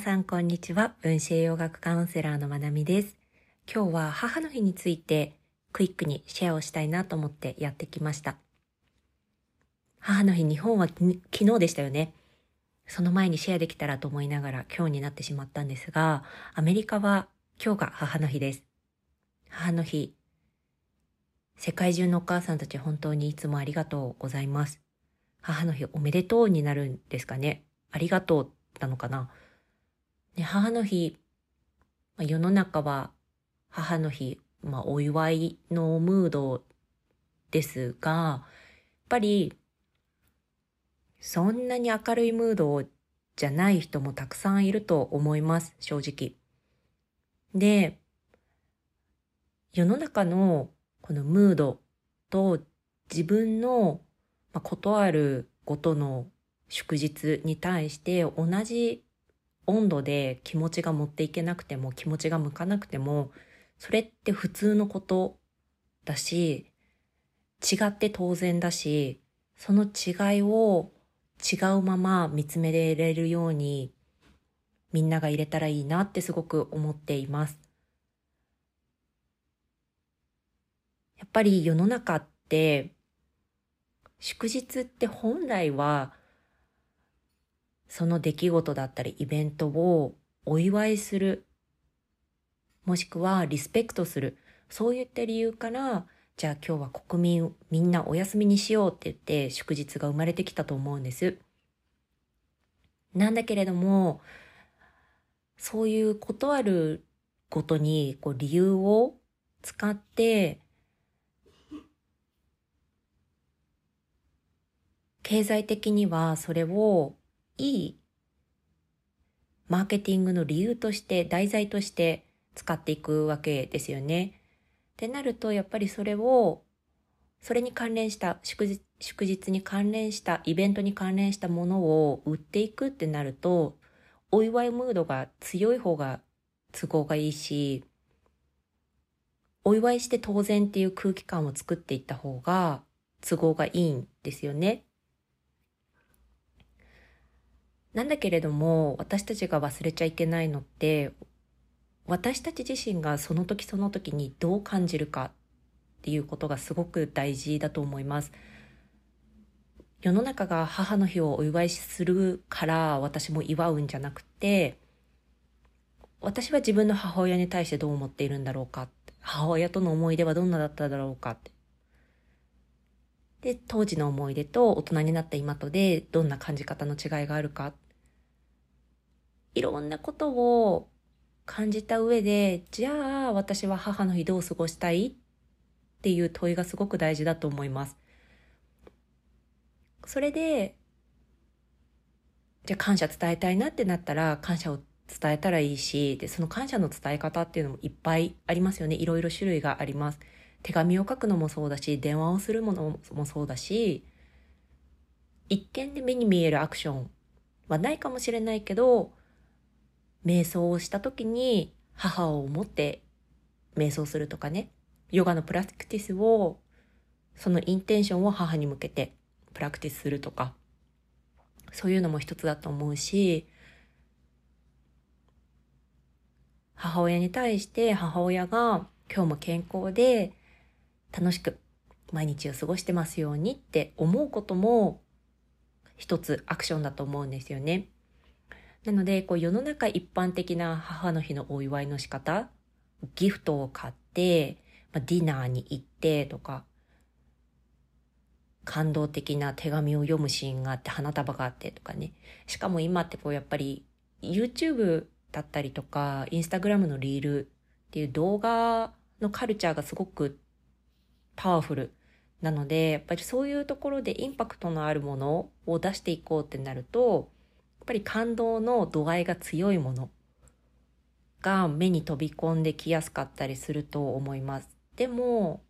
さんこんにちは。分子栄養学カウンセラーのまなみです。今日は母の日についてクイックにシェアをしたいなと思ってやってきました。母の日日本は昨日でしたよね。その前にシェアできたらと思いながら今日になってしまったんですが、アメリカは今日が母の日です。母の日、世界中のお母さんたち本当にいつもありがとうございます。母の日おめでとうになるんですかね。ありがとうなのかな。ね、母の日、まあ、世の中は母の日、まあ、お祝いのムードですが、やっぱり、そんなに明るいムードじゃない人もたくさんいると思います、正直。で、世の中のこのムードと自分の、まあ、ことあるごとの祝日に対して同じ温度で気持ちが持っていけなくても気持ちが向かなくてもそれって普通のことだし違って当然だしその違いを違うまま見つめれるようにみんなが入れたらいいなってすごく思っています。やっぱり世の中って祝日って本来はその出来事だったりイベントをお祝いする、もしくはリスペクトする、そういった理由から、じゃあ今日は国民みんなお休みにしようって言って祝日が生まれてきたと思うんです。なんだけれども、そういうことあるごとにこう理由を使って、経済的にはそれをいいマーケティングの理由として、題材として使っていくわけですよね。ってなると、やっぱりそれを、それに関連した祝日、祝日に関連した、イベントに関連したものを売っていくってなると、お祝いムードが強い方が都合がいいし、お祝いして当然っていう空気感を作っていった方が都合がいいんですよね。なんだけれども、私たちが忘れちゃいけないのって、私たち自身がその時その時にどう感じるかっていうことがすごく大事だと思います。世の中が母の日をお祝いするから私も祝うんじゃなくて、私は自分の母親に対してどう思っているんだろうか母親との思い出はどんなだっただろうかって。で、当時の思い出と大人になった今とでどんな感じ方の違いがあるか。いろんなことを感じた上で、じゃあ私は母の日どう過ごしたい？っていう問いがすごく大事だと思います。それで、じゃあ感謝伝えたいなってなったら感謝を伝えたらいいし、で、その感謝の伝え方っていうのもいっぱいありますよね。いろいろ種類があります。手紙を書くのもそうだし、電話をするものもそうだし、一見で目に見えるアクションはないかもしれないけど、瞑想をした時に母を思って瞑想するとかね、ヨガのプラクティスを、そのインテンションを母に向けてプラクティスするとか、そういうのも一つだと思うし、母親に対して母親が今日も健康で楽しく毎日を過ごしてますようにって思うことも一つアクションだと思うんですよね。なので、こう世の中一般的な母の日のお祝いの仕方、ギフトを買って、まあ、ディナーに行ってとか、感動的な手紙を読むシーンがあって花束があってとかね。しかも今ってこうやっぱり YouTube だったりとか、Instagram のリールっていう動画のカルチャーがすごくパワフルなので、やっぱりそういうところでインパクトのあるものを出していこうってなると、やっぱり感動の度合いが強いものが目に飛び込んできやすかったりすると思います。でも、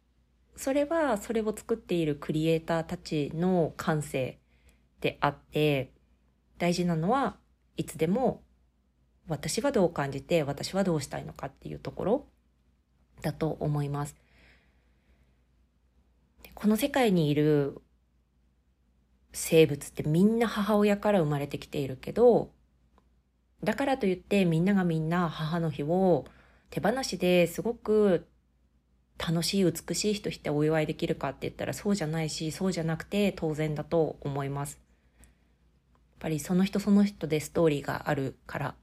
それはそれを作っているクリエイターたちの感性であって、大事なのはいつでも私はどう感じて私はどうしたいのかっていうところだと思います。この世界にいる生物ってみんな母親から生まれてきているけど、だからといってみんながみんな母の日を手放しですごく楽しい美しい人してお祝いできるかって言ったらそうじゃないしそうじゃなくて当然だと思います。やっぱりその人その人でストーリーがあるから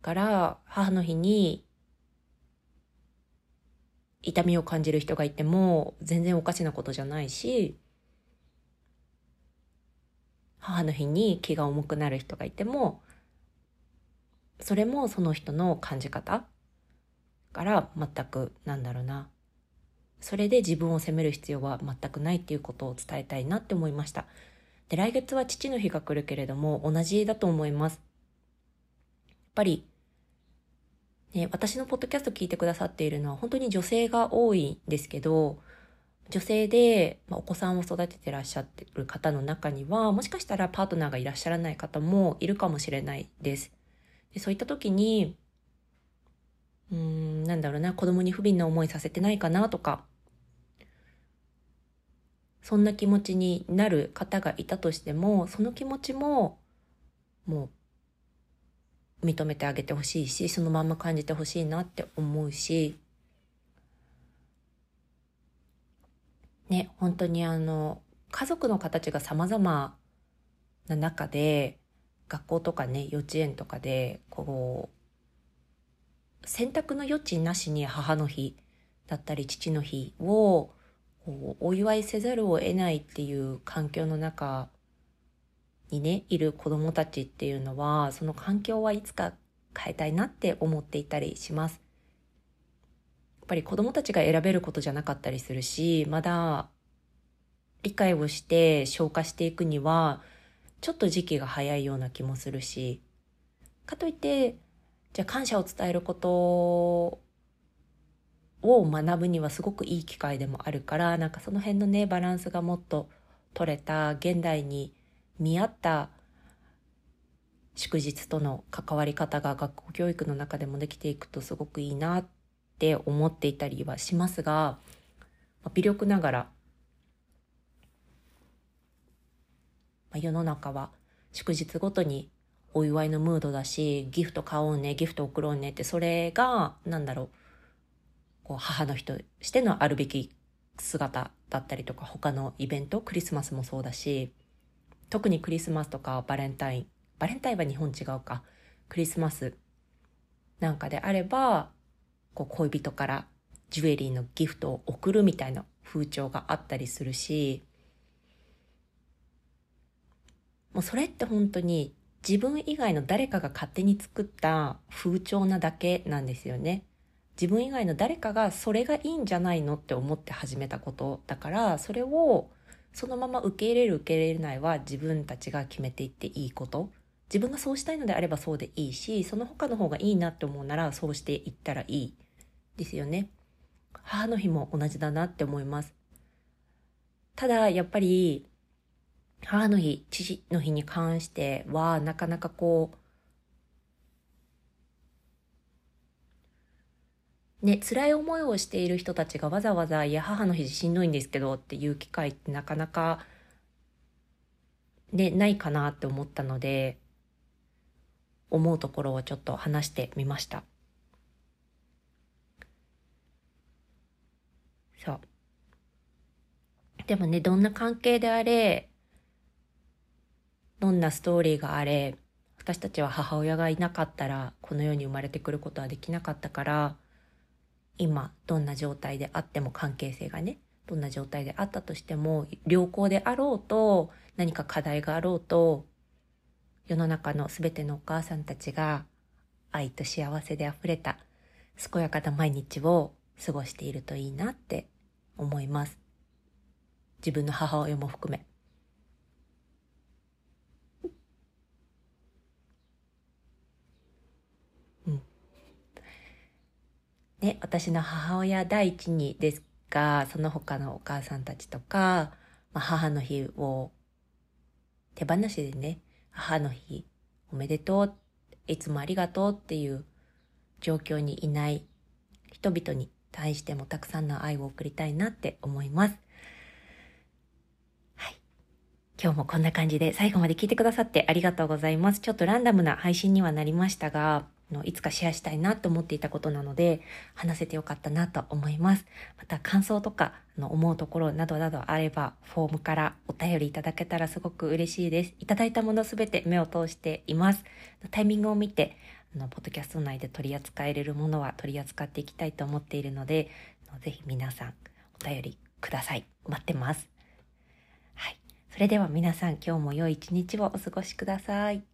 から母の日に痛みを感じる人がいても全然おかしなことじゃないし母の日に気が重くなる人がいてもそれもその人の感じ方から全くなんだろうな。それで自分を責める必要は全くないっていうことを伝えたいなって思いました。で来月は父の日が来るけれども同じだと思います。やっぱりね、私のポッドキャスト聞いてくださっているのは本当に女性が多いんですけど、女性で、まあ、お子さんを育ててらっしゃってる方の中には、もしかしたらパートナーがいらっしゃらない方もいるかもしれないです。でそういった時に、うーん、なんだろうな、子供に不憫な思いさせてないかなとか、そんな気持ちになる方がいたとしても、その気持ちも、もう認めてあげてほしいし、そのまんま感じてほしいなって思うし、ね、本当にあの、家族の形が様々な中で、学校とかね、幼稚園とかで、こう、選択の余地なしに母の日だったり父の日をお祝いせざるを得ないっていう環境の中にね、いる子供たちっていうのは、その環境はいつか変えたいなって思っていたりします。やっぱり子供たちが選べることじゃなかったりするし、まだ理解をして消化していくには、ちょっと時期が早いような気もするし、かといって、じゃあ感謝を伝えることを学ぶにはすごくいい機会でもあるから、なんかその辺のね、バランスがもっと取れた現代に見合った祝日との関わり方が学校教育の中でもできていくとすごくいいなって思っていたりはしますが、微力ながら、世の中は祝日ごとにお祝いのムードだし、ギフト買おうね、ギフト送ろうねって、それが、なんだろう、こう母の日としてのあるべき姿だったりとか、他のイベント、クリスマスもそうだし、特にクリスマスとかバレンタイン、バレンタインは日本違うか、クリスマスなんかであれば、こう恋人からジュエリーのギフトを送るみたいな風潮があったりするし、もうそれって本当に自分以外の誰かが勝手に作った風潮なだけなんですよね。自分以外の誰かがそれがいいんじゃないのって思って始めたことだから、それをそのまま受け入れる受け入れないは自分たちが決めていっていいこと。自分がそうしたいのであればそうでいいし、その他の方がいいなって思うならそうしていったらいいですよね。母の日も同じだなって思います。ただ、やっぱり、母の日、父の日に関しては、なかなかこう、ね、辛い思いをしている人たちがわざわざ、いや、母の日しんどいんですけどっていう機会ってなかなか、ね、ないかなって思ったので、思うところをちょっと話してみました。そう。でもね、どんな関係であれ、どんなストーリーがあれ、私たちは母親がいなかったら、この世に生まれてくることはできなかったから、今どんな状態であっても関係性がねどんな状態であったとしても良好であろうと何か課題があろうと世の中の全てのお母さんたちが愛と幸せであふれた健やかな毎日を過ごしているといいなって思います。自分の母親も含め。ね、私の母親第一にですが、その他のお母さんたちとか、まあ、母の日を手放しでね、母の日おめでとう、いつもありがとうっていう状況にいない人々に対してもたくさんの愛を送りたいなって思います。はい。今日もこんな感じで最後まで聞いてくださってありがとうございます。ちょっとランダムな配信にはなりましたが、のいつかシェアしたいなと思っていたことなので話せてよかったなと思います。また感想とかの思うところなどなどあればフォームからお便りいただけたらすごく嬉しいです。いただいたものすべて目を通しています。タイミングを見てあのポッドキャスト内で取り扱えれるものは取り扱っていきたいと思っているのでぜひ皆さんお便りください。待ってます。はい。それでは皆さん今日も良い一日をお過ごしください。